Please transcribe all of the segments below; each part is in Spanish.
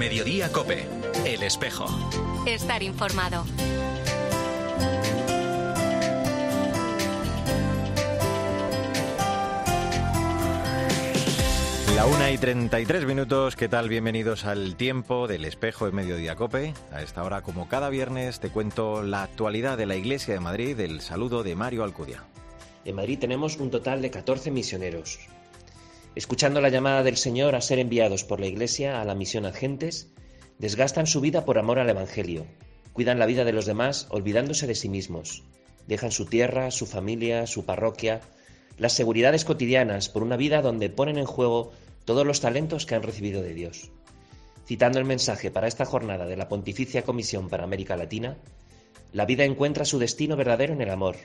Mediodía Cope, El Espejo. Estar informado. La una y 33 minutos, ¿qué tal? Bienvenidos al tiempo del espejo en Mediodía Cope. A esta hora, como cada viernes, te cuento la actualidad de la Iglesia de Madrid, el saludo de Mario Alcudia. En Madrid tenemos un total de 14 misioneros. Escuchando la llamada del Señor a ser enviados por la Iglesia a la misión a gentes, desgastan su vida por amor al Evangelio, cuidan la vida de los demás olvidándose de sí mismos, dejan su tierra, su familia, su parroquia, las seguridades cotidianas por una vida donde ponen en juego todos los talentos que han recibido de Dios. Citando el mensaje para esta jornada de la Pontificia Comisión para América Latina, la vida encuentra su destino verdadero en el amor,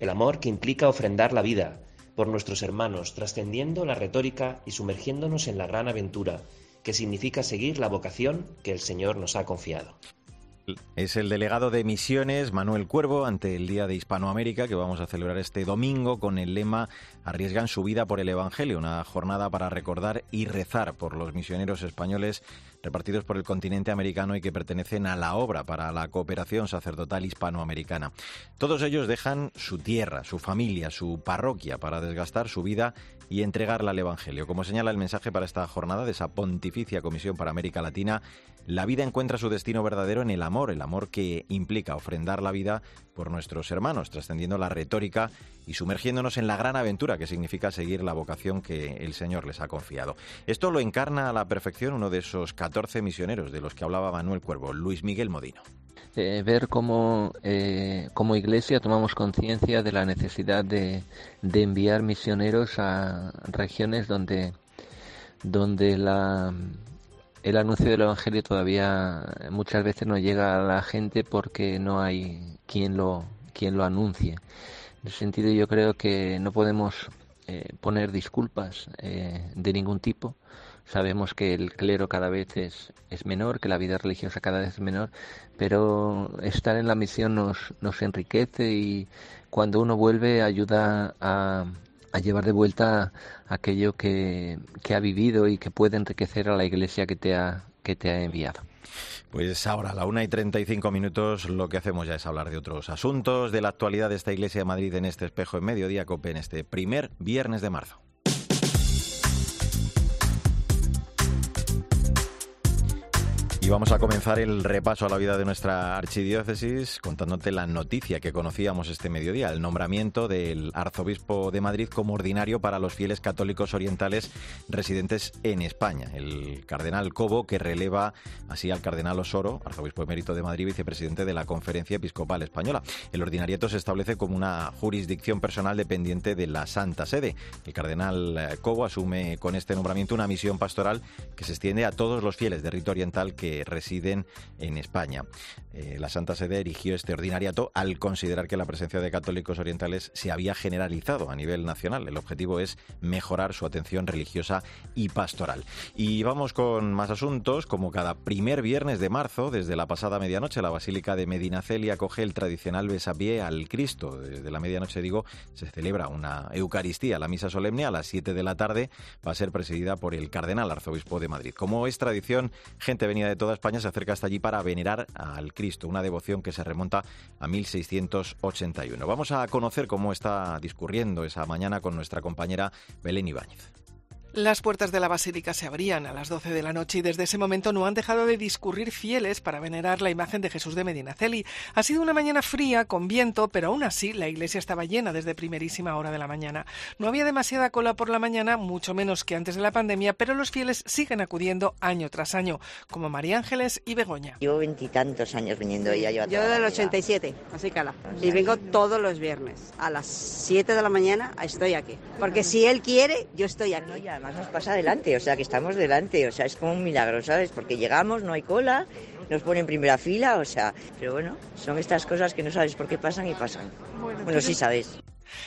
el amor que implica ofrendar la vida por nuestros hermanos, trascendiendo la retórica y sumergiéndonos en la gran aventura que significa seguir la vocación que el Señor nos ha confiado. Es el delegado de misiones, Manuel Cuervo, ante el Día de Hispanoamérica que vamos a celebrar este domingo con el lema Arriesgan su vida por el Evangelio, una jornada para recordar y rezar por los misioneros españoles repartidos por el continente americano y que pertenecen a la obra para la cooperación sacerdotal hispanoamericana. Todos ellos dejan su tierra, su familia, su parroquia para desgastar su vida y entregarla al Evangelio. Como señala el mensaje para esta jornada de esa Pontificia Comisión para América Latina, la vida encuentra su destino verdadero en el amor, el amor que implica ofrendar la vida por nuestros hermanos, trascendiendo la retórica y sumergiéndonos en la gran aventura que significa seguir la vocación que el Señor les ha confiado. Esto lo encarna a la perfección uno de esos 14 misioneros de los que hablaba Manuel Cuervo, Luis Miguel Modino. Eh, ver cómo eh, como iglesia tomamos conciencia de la necesidad de, de enviar misioneros a regiones donde donde la el anuncio del Evangelio todavía muchas veces no llega a la gente porque no hay quien lo, quien lo anuncie. En ese sentido yo creo que no podemos eh, poner disculpas eh, de ningún tipo. Sabemos que el clero cada vez es, es menor, que la vida religiosa cada vez es menor, pero estar en la misión nos, nos enriquece y cuando uno vuelve ayuda a, a llevar de vuelta aquello que, que, ha vivido y que puede enriquecer a la iglesia que te ha, que te ha enviado. Pues ahora, a la una y 35 minutos, lo que hacemos ya es hablar de otros asuntos, de la actualidad de esta iglesia de Madrid en este espejo en mediodía, COPE, en este primer viernes de marzo. Y vamos a comenzar el repaso a la vida de nuestra archidiócesis contándote la noticia que conocíamos este mediodía, el nombramiento del arzobispo de Madrid como ordinario para los fieles católicos orientales residentes en España. El cardenal Cobo, que releva así al cardenal Osoro, arzobispo emérito de Madrid, vicepresidente de la Conferencia Episcopal Española. El ordinariato se establece como una jurisdicción personal dependiente de la Santa Sede. El cardenal Cobo asume con este nombramiento una misión pastoral que se extiende a todos los fieles de rito oriental que residen en España. Eh, la Santa Sede erigió este ordinariato al considerar que la presencia de católicos orientales se había generalizado a nivel nacional. El objetivo es mejorar su atención religiosa y pastoral. Y vamos con más asuntos, como cada primer viernes de marzo, desde la pasada medianoche, la Basílica de Medinaceli acoge el tradicional besapié al Cristo. Desde la medianoche, digo, se celebra una Eucaristía, la misa solemne a las 7 de la tarde va a ser presidida por el Cardenal Arzobispo de Madrid. Como es tradición, gente venida de toda España se acerca hasta allí para venerar al Cristo, una devoción que se remonta a 1681. Vamos a conocer cómo está discurriendo esa mañana con nuestra compañera Belén Ibáñez. Las puertas de la basílica se abrían a las 12 de la noche y desde ese momento no han dejado de discurrir fieles para venerar la imagen de Jesús de Medinaceli. Ha sido una mañana fría, con viento, pero aún así la iglesia estaba llena desde primerísima hora de la mañana. No había demasiada cola por la mañana, mucho menos que antes de la pandemia, pero los fieles siguen acudiendo año tras año, como María Ángeles y Begoña. Llevo veintitantos años viniendo ella. Yo, yo del 87, así cala. Y vengo todos los viernes. A las 7 de la mañana estoy aquí. Porque si él quiere, yo estoy aquí. Ya, nos pasa adelante, o sea que estamos delante, o sea, es como un milagro, ¿sabes? Porque llegamos, no hay cola, nos ponen en primera fila, o sea, pero bueno, son estas cosas que no sabes por qué pasan y pasan. Bueno, bueno sí sabes.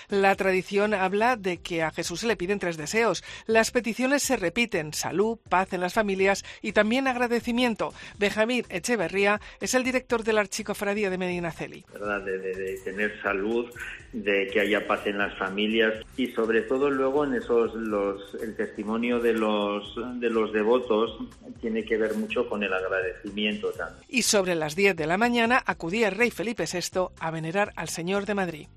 La tradición habla de que a Jesús se le piden tres deseos. Las peticiones se repiten, salud, paz en las familias y también agradecimiento. Benjamín Echeverría es el director de la Archicofradía de Medina Celi. De, de, tener salud, de que haya paz en las familias y sobre todo luego en esos los, el testimonio de los de los devotos tiene que ver mucho con el agradecimiento también. Y sobre las 10 de la mañana acudía el rey Felipe VI a venerar al Señor de Madrid.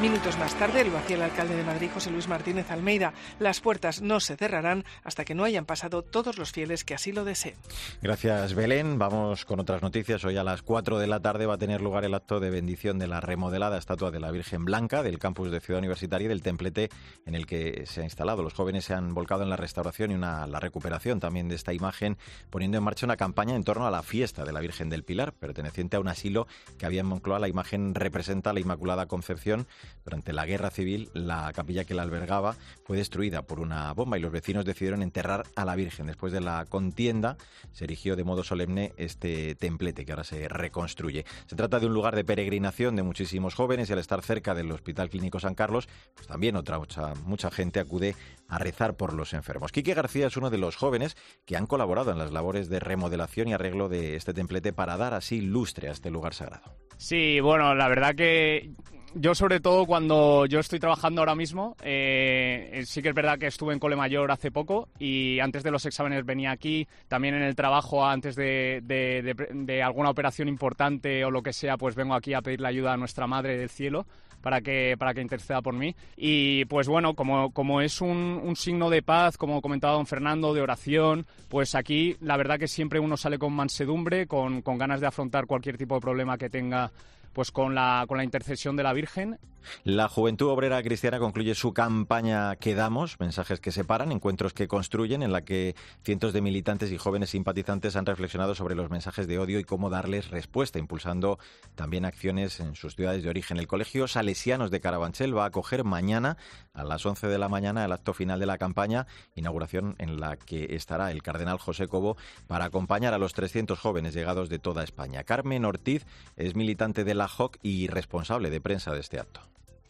Minutos más tarde lo hacía el alcalde de Madrid, José Luis Martínez Almeida. Las puertas no se cerrarán hasta que no hayan pasado todos los fieles que así lo deseen. Gracias, Belén. Vamos con otras noticias. Hoy a las 4 de la tarde va a tener lugar el acto de bendición de la remodelada estatua de la Virgen Blanca del campus de Ciudad Universitaria y del templete en el que se ha instalado. Los jóvenes se han volcado en la restauración y una, la recuperación también de esta imagen, poniendo en marcha una campaña en torno a la fiesta de la Virgen del Pilar, perteneciente a un asilo que había en Moncloa. La imagen representa la Inmaculada Concepción durante la guerra civil, la capilla que la albergaba fue destruida por una bomba y los vecinos decidieron enterrar a la Virgen. Después de la contienda, se erigió de modo solemne este templete que ahora se reconstruye. Se trata de un lugar de peregrinación de muchísimos jóvenes y al estar cerca del Hospital Clínico San Carlos, pues también otra mucha, mucha gente acude a rezar por los enfermos. Quique García es uno de los jóvenes que han colaborado en las labores de remodelación y arreglo de este templete para dar así lustre a este lugar sagrado. Sí, bueno, la verdad que yo sobre todo cuando yo estoy trabajando ahora mismo, eh, sí que es verdad que estuve en Cole Mayor hace poco y antes de los exámenes venía aquí, también en el trabajo antes de, de, alguna operación importante o lo que sea, pues vengo aquí a pedirle ayuda a nuestra Madre del Cielo para que, para que interceda por mí. Y pues bueno, como, como es un, signo de paz, como comentaba don Fernando, de oración, pues aquí la verdad que siempre uno sale con mansedumbre, con, con ganas de afrontar cualquier tipo de problema que tenga pues con la, con la intercesión de la Virgen. La Juventud Obrera Cristiana concluye su campaña Quedamos, mensajes que separan, encuentros que construyen, en la que cientos de militantes y jóvenes simpatizantes han reflexionado sobre los mensajes de odio y cómo darles respuesta, impulsando también acciones en sus ciudades de origen. El Colegio Salesianos de Carabanchel va a acoger mañana a las 11 de la mañana el acto final de la campaña, inauguración en la que estará el cardenal José Cobo para acompañar a los 300 jóvenes llegados de toda España. Carmen Ortiz es militante de la la JOC y responsable de prensa de este acto.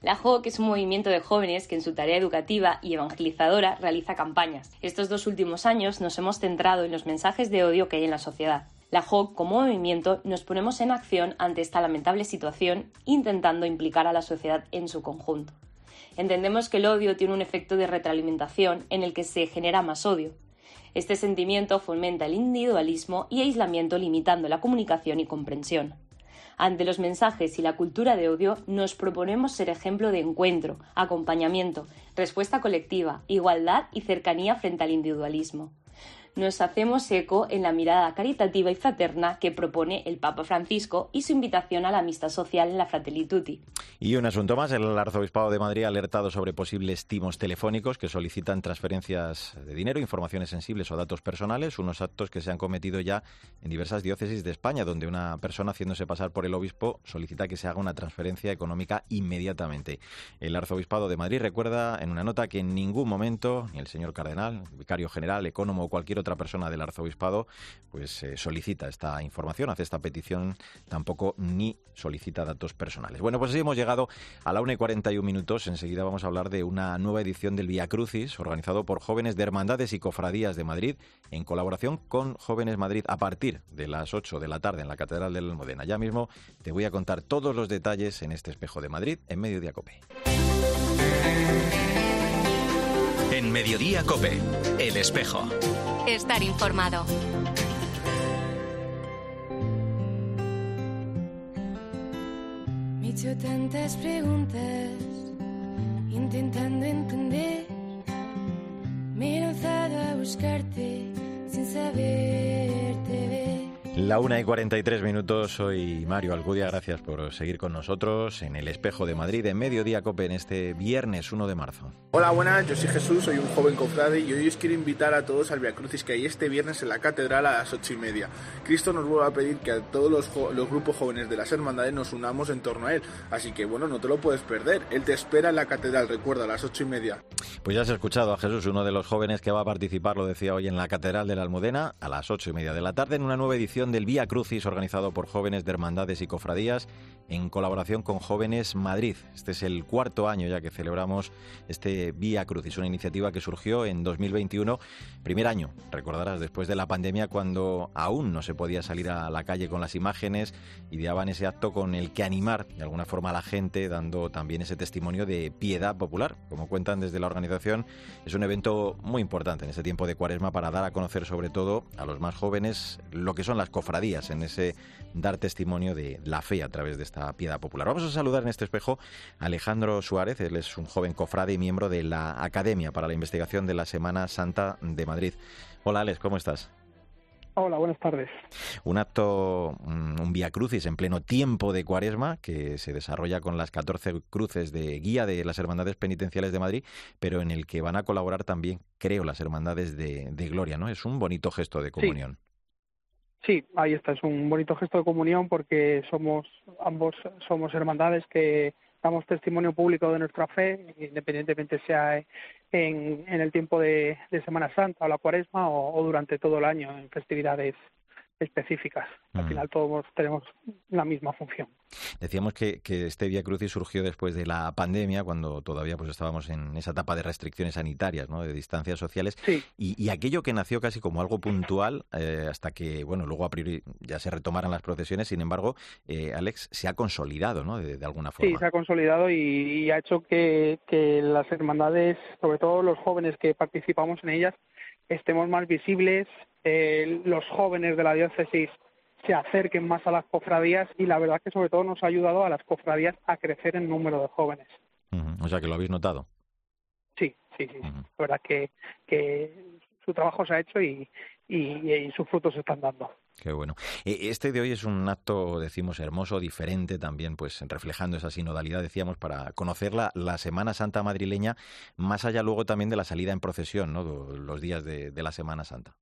La JOC es un movimiento de jóvenes que en su tarea educativa y evangelizadora realiza campañas. Estos dos últimos años nos hemos centrado en los mensajes de odio que hay en la sociedad. La JOC, como movimiento, nos ponemos en acción ante esta lamentable situación, intentando implicar a la sociedad en su conjunto. Entendemos que el odio tiene un efecto de retroalimentación en el que se genera más odio. Este sentimiento fomenta el individualismo y aislamiento limitando la comunicación y comprensión. Ante los mensajes y la cultura de odio, nos proponemos ser ejemplo de encuentro, acompañamiento, respuesta colectiva, igualdad y cercanía frente al individualismo nos hacemos eco en la mirada caritativa y fraterna que propone el Papa Francisco y su invitación a la amistad social en la Fratelli Tutti. Y un asunto más, el Arzobispado de Madrid ha alertado sobre posibles timos telefónicos que solicitan transferencias de dinero, informaciones sensibles o datos personales, unos actos que se han cometido ya en diversas diócesis de España, donde una persona haciéndose pasar por el obispo solicita que se haga una transferencia económica inmediatamente. El Arzobispado de Madrid recuerda en una nota que en ningún momento ni el señor cardenal, vicario general, ecónomo o cualquier otro otra persona del arzobispado pues eh, solicita esta información, hace esta petición, tampoco ni solicita datos personales. Bueno, pues así hemos llegado a la 1 y 41 minutos. Enseguida vamos a hablar de una nueva edición del Vía Crucis, organizado por jóvenes de hermandades y cofradías de Madrid, en colaboración con Jóvenes Madrid, a partir de las 8 de la tarde en la Catedral de la Almudena. Ya mismo te voy a contar todos los detalles en este espejo de Madrid, en Mediodía Cope. En Mediodía Cope, El Espejo. Estar informado. Me he hecho tantas preguntas, intentando entender. Me he lanzado a buscarte sin saberte ver. La una y 43 minutos, soy Mario Alcudia, gracias por seguir con nosotros en el Espejo de Madrid en Mediodía Cope en este viernes 1 de marzo. Hola, buenas, yo soy Jesús, soy un joven cofrade y hoy os quiero invitar a todos al Via Crucis que hay este viernes en la Catedral a las ocho y media. Cristo nos vuelve a pedir que a todos los, los grupos jóvenes de las hermandades nos unamos en torno a Él, así que bueno, no te lo puedes perder, Él te espera en la Catedral, recuerda, a las ocho y media. Pues ya has escuchado a Jesús, uno de los jóvenes que va a participar, lo decía hoy, en la Catedral de la Almudena a las ocho y media de la tarde en una nueva edición del Vía Crucis organizado por jóvenes de hermandades y cofradías en colaboración con Jóvenes Madrid. Este es el cuarto año ya que celebramos este Vía Crucis, una iniciativa que surgió en 2021, primer año, recordarás, después de la pandemia cuando aún no se podía salir a la calle con las imágenes, ideaban ese acto con el que animar de alguna forma a la gente, dando también ese testimonio de piedad popular. Como cuentan desde la organización, es un evento muy importante en este tiempo de cuaresma para dar a conocer sobre todo a los más jóvenes lo que son las cofradías en ese dar testimonio de la fe a través de esta piedad popular. Vamos a saludar en este espejo a Alejandro Suárez, él es un joven cofrade y miembro de la Academia para la Investigación de la Semana Santa de Madrid. Hola Alex, ¿cómo estás? Hola, buenas tardes. Un acto, mm, un Vía Crucis en pleno tiempo de Cuaresma que se desarrolla con las 14 cruces de guía de las Hermandades Penitenciales de Madrid, pero en el que van a colaborar también, creo, las Hermandades de, Gloria, ¿no? Es un bonito gesto de comunión. Sí, ahí está, es un bonito gesto de comunión porque somos ambos somos hermandades que damos testimonio público de nuestra fe, independientemente sea en, el tiempo de, Semana Santa o la Cuaresma o durante todo el año en festividades específicas. Al final todos tenemos la misma función. Decíamos que, este Via Crucis surgió después de la pandemia, cuando todavía pues estábamos en esa etapa de restricciones sanitarias, ¿no? de distancias sociales, y, aquello que nació casi como algo puntual eh, hasta que, bueno, luego a priori ya se retomaran las procesiones, sin embargo, eh, Alex, se ha consolidado, ¿no? De, alguna forma. Sí, se ha consolidado y, ha hecho que, que las hermandades, sobre todo los jóvenes que participamos en ellas, estemos más visibles, eh, los jóvenes de la diócesis se acerquen más a las cofradías y la verdad que sobre todo nos ha ayudado a las cofradías a crecer en número de jóvenes. O sea que lo habéis notado. Sí, sí, sí. La verdad que, que su trabajo se ha hecho y, y, sus frutos se están dando. Qué bueno. E, este de hoy es un acto, decimos, hermoso, diferente también, pues reflejando esa sinodalidad, decíamos, para conocer la, Semana Santa madrileña, más allá luego también de la salida en procesión, ¿no? Los días de, la Semana Santa.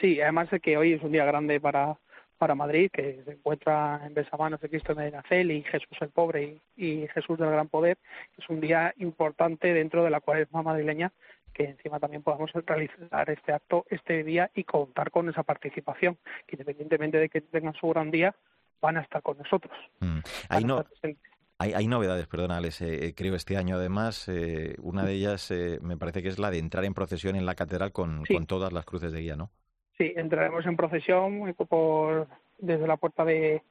Sí, además de que hoy es un día grande para, para Madrid, que se encuentra en besamanos de Cristo de Medinacel y Jesús el Pobre y, y, Jesús del Gran Poder. Es un día importante dentro de la cuaresma madrileña que encima también podamos realizar este acto este día y contar con esa participación, que independientemente de que tengan su gran día, van a estar con nosotros. Mm. Hay, no, hay, novedades, perdona, eh, creo, este año además. Eh, una de ellas eh, me parece que es la de entrar en procesión en la catedral con, con todas las cruces de guía, ¿no? Sí, entraremos en procesión por, desde la puerta de,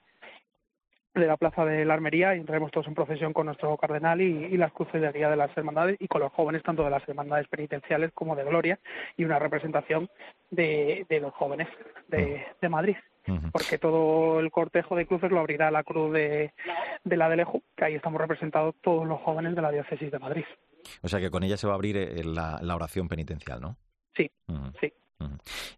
de la Plaza de la Armería y entraremos todos en procesión con nuestro cardenal y, las cruces de guía de las hermandades y con los jóvenes tanto de las hermandades penitenciales como de Gloria y una representación de, los jóvenes de, Madrid. Porque todo el cortejo de cruces lo abrirá la cruz de, la de Lejo, que ahí estamos representados todos los jóvenes de la diócesis de Madrid. O sea que con ella se va a abrir eh, la, la oración penitencial, ¿no? Sí, sí.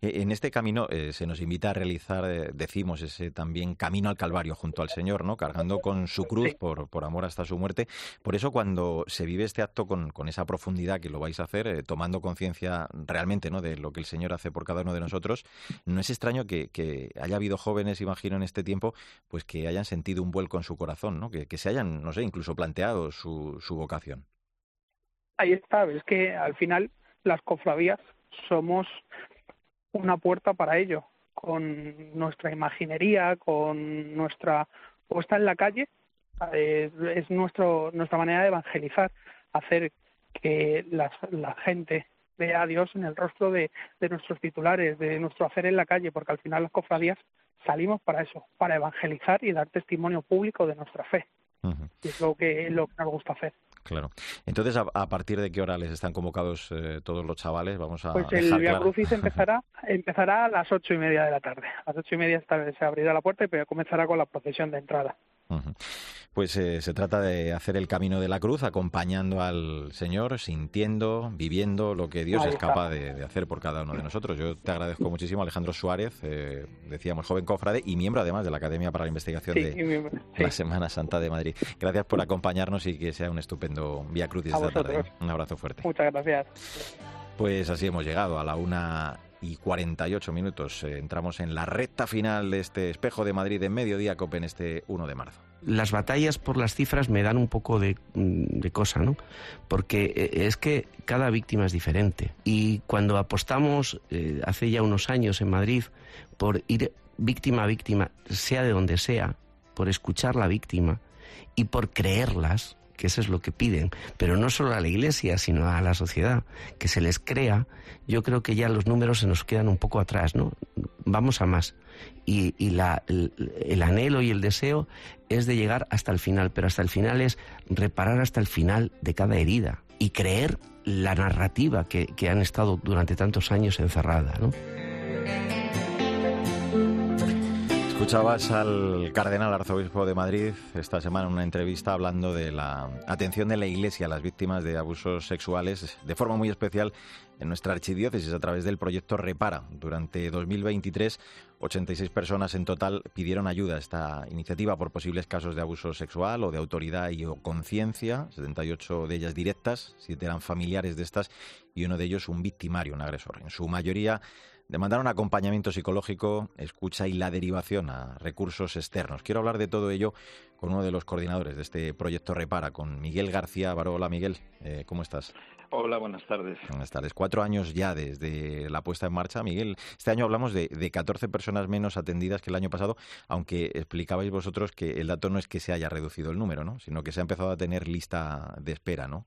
E, en este camino eh, se nos invita a realizar, eh, decimos, ese también camino al Calvario junto al Señor, ¿no? Cargando con su cruz por, por amor hasta su muerte. Por eso cuando se vive este acto con, con esa profundidad que lo vais a hacer, eh, tomando conciencia realmente, ¿no? De lo que el Señor hace por cada uno de nosotros, no es extraño que, que, haya habido jóvenes, imagino, en este tiempo, pues que hayan sentido un vuelco en su corazón, ¿no? Que, que se hayan, no sé, incluso planteado su, su vocación. Ahí está, es que al final las cofradías somos una puerta para ello, con nuestra imaginería, con nuestra puesta en la calle, eh, es nuestro, nuestra manera de evangelizar, hacer que la, gente vea a Dios en el rostro de, nuestros titulares, de nuestro hacer en la calle, porque al final las cofradías salimos para eso, para evangelizar y dar testimonio público de nuestra fe. Y es lo que, lo que nos gusta hacer. Claro. Entonces, ¿a, partir de qué hora les están convocados eh, todos los chavales? Vamos a Pues el Via Crucis empezará, empezará a las ocho y media de la tarde. A las ocho y media se abrirá la puerta y comenzará con la procesión de entrada. Pues eh, se trata de hacer el camino de la cruz acompañando al Señor, sintiendo, viviendo lo que Dios es capaz de, hacer por cada uno de nosotros. Yo te agradezco muchísimo, Alejandro Suárez, eh, decíamos joven cofrade y miembro además de la Academia para la Investigación de la Semana Santa de Madrid. Gracias por acompañarnos y que sea un estupendo Vía Cruz esta tarde. Un abrazo fuerte. Muchas gracias. Pues así hemos llegado a la una y 48 minutos. Eh, entramos en la recta final de este espejo de Madrid en mediodía COPE en este 1 de marzo. Las batallas por las cifras me dan un poco de, mm, cosa, ¿no? Porque eh, es que cada víctima es diferente. Y cuando apostamos eh, hace ya unos años en Madrid por ir víctima a víctima, sea de donde sea, por escuchar la víctima y por creerlas, que eso es lo que piden, pero no solo a la Iglesia, sino a la sociedad, que se les crea, yo creo que ya los números se nos quedan un poco atrás, ¿no? Vamos a más. Y, el, anhelo y el deseo es de llegar hasta el final, pero hasta el final es reparar hasta el final de cada herida y creer la narrativa que, que han estado durante tantos años encerrada, ¿no? Escuchabas al cardenal arzobispo de Madrid esta semana en una entrevista hablando de la atención de la Iglesia a las víctimas de abusos sexuales, de forma muy especial en nuestra archidiócesis a través del proyecto Repara. Durante 2023, 86 personas en total pidieron ayuda a esta iniciativa por posibles casos de abuso sexual o de autoridad y o conciencia, 78 de ellas directas, 7 eran familiares de estas y uno de ellos un victimario, un agresor. En su mayoría demandaron acompañamiento psicológico, escucha y la derivación a recursos externos. Quiero hablar de todo ello con uno de los coordinadores de este proyecto Repara, con Miguel García Baró. Hola Miguel, eh, ¿cómo estás? Hola, buenas tardes. Buenas tardes. Cuatro años ya desde la puesta en marcha. Miguel, este año hablamos de, de 14 personas menos atendidas que el año pasado, aunque explicabais vosotros que el dato no es que se haya reducido el número, ¿no? sino que se ha empezado a tener lista de espera, ¿no?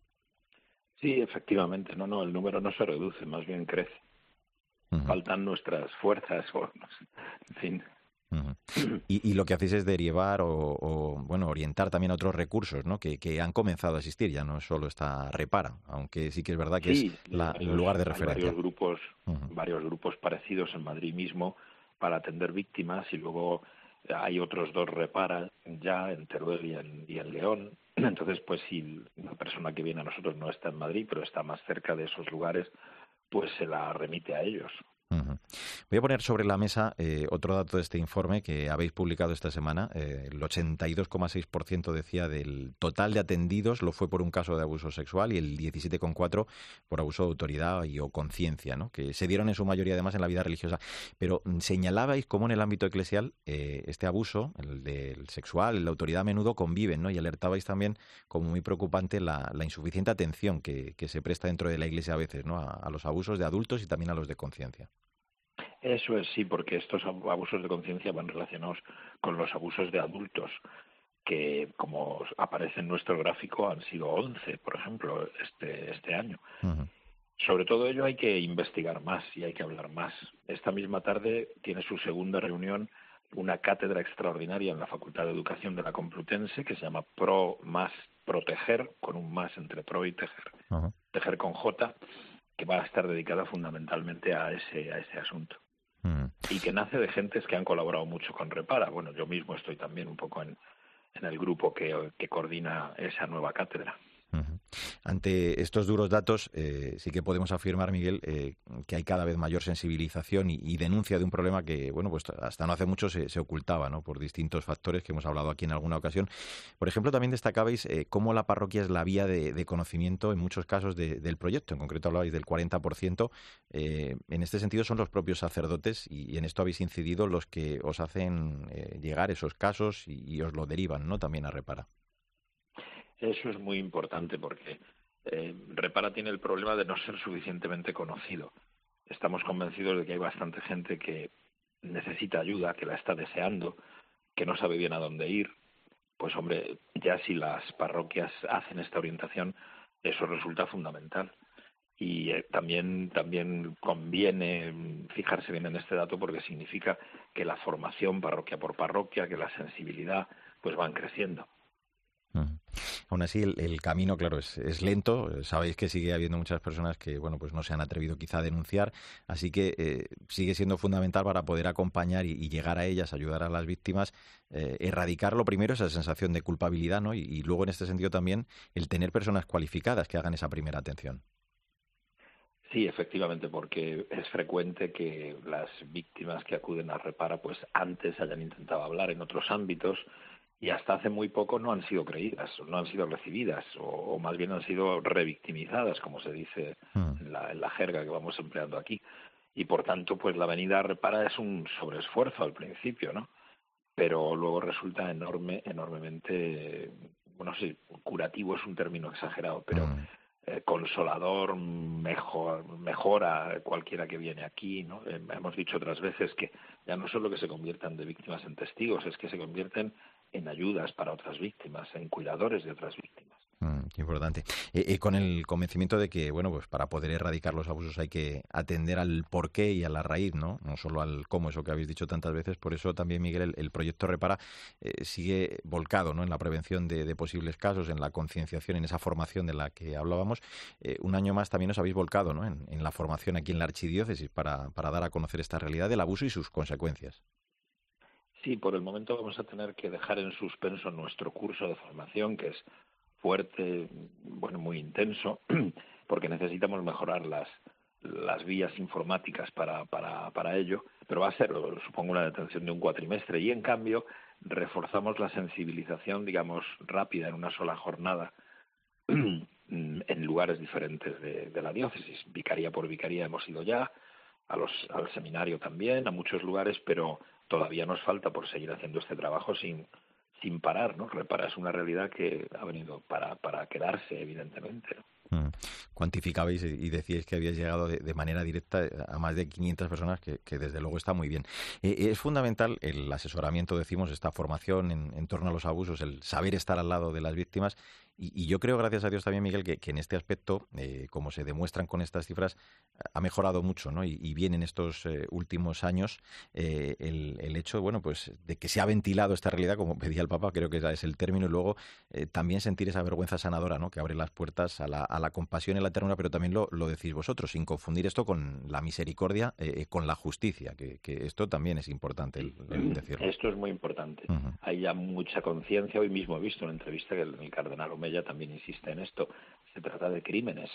Sí, efectivamente. No, no, el número no se reduce, más bien crece faltan nuestras fuerzas, o, en fin. y, lo que hacéis es derivar o, bueno orientar también a otros recursos ¿no? que, han comenzado a existir ya no solo está repara aunque sí que es verdad que es el lugar de referencia varios grupos varios grupos parecidos en Madrid mismo para atender víctimas y luego hay otros dos repara ya en Teruel y en, y en León. Entonces pues si una persona que viene a nosotros no está en Madrid pero está más cerca de esos lugares pues se la remite a ellos. Voy a poner sobre la mesa eh, otro dato de este informe que habéis publicado esta semana. Eh, el 82,6% decía del total de atendidos lo fue por un caso de abuso sexual y el 17,4% por abuso de autoridad y o conciencia, ¿no? que se dieron en su mayoría además en la vida religiosa. Pero mm, señalabais cómo en el ámbito eclesial eh, este abuso, el del sexual, de autoridad a menudo conviven ¿no? y alertabais también como muy preocupante la, insuficiente atención que, se presta dentro de la iglesia a veces ¿no? a los abusos de adultos y también a los de conciencia. Eso es sí, porque estos abusos de conciencia van relacionados con los abusos de adultos, que como aparece en nuestro gráfico han sido 11, por ejemplo, este, este año. Sobre todo ello hay que investigar más y hay que hablar más. Esta misma tarde tiene su segunda reunión una cátedra extraordinaria en la Facultad de Educación de la Complutense que se llama Pro más Proteger, con un más entre pro y tejer, tejer con J, que va a estar dedicada fundamentalmente a ese, a ese asunto. Mm. Y que nace de gentes que han colaborado mucho con Repara. Bueno, yo mismo estoy también un poco en, el grupo que, que coordina esa nueva cátedra. Ante estos duros datos, eh, sí que podemos afirmar, Miguel, eh, que hay cada vez mayor sensibilización y, denuncia de un problema que, bueno, pues hasta no hace mucho se, ocultaba, ¿no? Por distintos factores que hemos hablado aquí en alguna ocasión. Por ejemplo, también destacabais eh, cómo la parroquia es la vía de, conocimiento en muchos casos del proyecto. En concreto hablabais del 40%. en este sentido son los propios sacerdotes y, en esto habéis incidido los que os hacen llegar esos casos y, os lo derivan, ¿no? También a reparar. Eso es muy importante porque eh, Repara tiene el problema de no ser suficientemente conocido. Estamos convencidos de que hay bastante gente que necesita ayuda, que la está deseando, que no sabe bien a dónde ir. Pues hombre, ya si las parroquias hacen esta orientación, eso resulta fundamental. Y eh, también, también conviene fijarse bien en este dato porque significa que la formación parroquia por parroquia, que la sensibilidad, pues van creciendo. Aún así, el, camino, claro, es, lento. Sabéis que sigue habiendo muchas personas que, bueno, pues no se han atrevido quizá a denunciar. Así que eh, sigue siendo fundamental para poder acompañar y, llegar a ellas, ayudar a las víctimas, eh, erradicar lo primero esa sensación de culpabilidad, ¿no? Y, luego, en este sentido, también el tener personas cualificadas que hagan esa primera atención. Sí, efectivamente, porque es frecuente que las víctimas que acuden a Repara, pues antes hayan intentado hablar en otros ámbitos y hasta hace muy poco no han sido creídas, no han sido recibidas, o, más bien han sido revictimizadas, como se dice hmm. en, la, en, la, jerga que vamos empleando aquí. Y por tanto, pues la venida repara es un sobreesfuerzo al principio, ¿no? Pero luego resulta enorme, enormemente, bueno, sí, curativo es un término exagerado, pero hmm. eh, consolador, mejor, mejora cualquiera que viene aquí, ¿no? Eh, hemos dicho otras veces que ya no solo que se conviertan de víctimas en testigos, es que se convierten en ayudas para otras víctimas, en cuidadores de otras víctimas. Mm, qué importante. Eh, eh, con el convencimiento de que, bueno, pues para poder erradicar los abusos hay que atender al porqué y a la raíz, ¿no? No solo al cómo, eso que habéis dicho tantas veces. Por eso también, Miguel, el, proyecto Repara eh, sigue volcado, ¿no? En la prevención de, posibles casos, en la concienciación, en esa formación de la que hablábamos. un año más también os habéis volcado, ¿no? En, en, la formación aquí en la archidiócesis para, para dar a conocer esta realidad del abuso y sus consecuencias. Sí, por el momento vamos a tener que dejar en suspenso nuestro curso de formación, que es fuerte, bueno, muy intenso, porque necesitamos mejorar las, las vías informáticas para, para, para ello, pero va a ser, supongo, una detención de un cuatrimestre y, en cambio, reforzamos la sensibilización, digamos, rápida en una sola jornada en lugares diferentes de, de la diócesis. Vicaría por vicaría hemos ido ya, a los, al seminario también, a muchos lugares, pero todavía nos falta por seguir haciendo este trabajo sin, sin parar, ¿no? Repara es una realidad que ha venido para, para quedarse, evidentemente. Mm. Cuantificabais y decíais que habíais llegado de, manera directa a más de 500 personas, que, desde luego está muy bien. Eh, es fundamental el asesoramiento, decimos, esta formación en, torno a los abusos, el saber estar al lado de las víctimas y, yo creo, gracias a Dios también, Miguel, que, en este aspecto, eh, como se demuestran con estas cifras, ha mejorado mucho, ¿no? Y, bien en estos eh, últimos años eh, el, hecho, bueno, pues de que se ha ventilado esta realidad, como pedía el Papa, creo que es el término, y luego también sentir esa vergüenza sanadora, ¿no? Que abre las puertas a la, compasión y la ternura, pero también lo, decís vosotros, sin confundir esto con la misericordia, con la justicia, que, esto también es importante el, decirlo. Esto es muy importante. Hay ya mucha conciencia. Hoy mismo he visto una entrevista que el, el cardenal ella también insiste en esto, se trata de crímenes.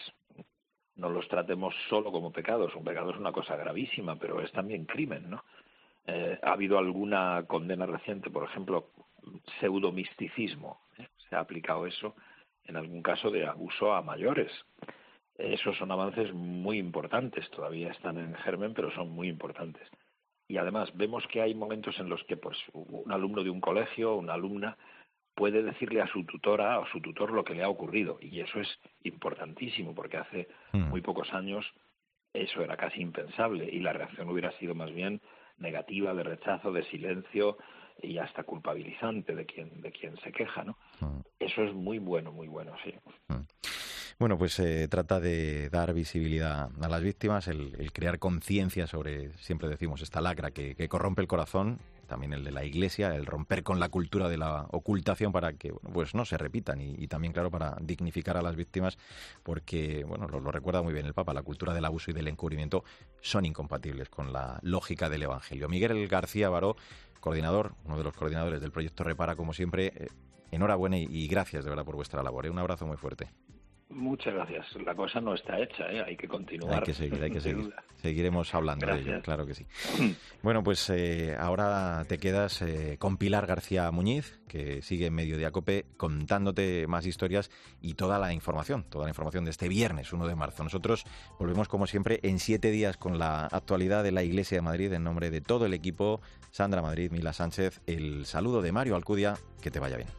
No los tratemos solo como pecados. Un pecado es una cosa gravísima, pero es también crimen, ¿no? Eh, ha habido alguna condena reciente, por ejemplo, pseudomisticismo. ¿eh? Se ha aplicado eso en algún caso de abuso a mayores. Esos son avances muy importantes, todavía están en germen, pero son muy importantes. Y además vemos que hay momentos en los que pues, un alumno de un colegio, una alumna, puede decirle a su tutora o a su tutor lo que le ha ocurrido. Y eso es importantísimo, porque hace mm. muy pocos años eso era casi impensable y la reacción hubiera sido más bien negativa, de rechazo, de silencio y hasta culpabilizante de quien, de quien se queja. ¿no? Mm. Eso es muy bueno, muy bueno, sí. Mm. Bueno, pues se trata de dar visibilidad a las víctimas, el, crear conciencia sobre, siempre decimos, esta lacra que, corrompe el corazón, también el de la Iglesia, el romper con la cultura de la ocultación para que pues no se repitan y, también, claro, para dignificar a las víctimas, porque, bueno, lo, recuerda muy bien el Papa, la cultura del abuso y del encubrimiento son incompatibles con la lógica del Evangelio. Miguel García Baró, coordinador, uno de los coordinadores del proyecto Repara, como siempre, eh, enhorabuena y, gracias de verdad por vuestra labor. ¿eh? Un abrazo muy fuerte. Muchas gracias. La cosa no está hecha, ¿eh? hay que continuar. Hay que seguir, hay que seguir. Seguiremos hablando de ello, claro que sí. Bueno, pues eh, ahora te quedas eh, con Pilar García Muñiz, que sigue en medio de Acope, contándote más historias y toda la información, toda la información de este viernes 1 de marzo. Nosotros volvemos, como siempre, en siete días con la actualidad de la Iglesia de Madrid, en nombre de todo el equipo, Sandra Madrid, Mila Sánchez, el saludo de Mario Alcudia, que te vaya bien.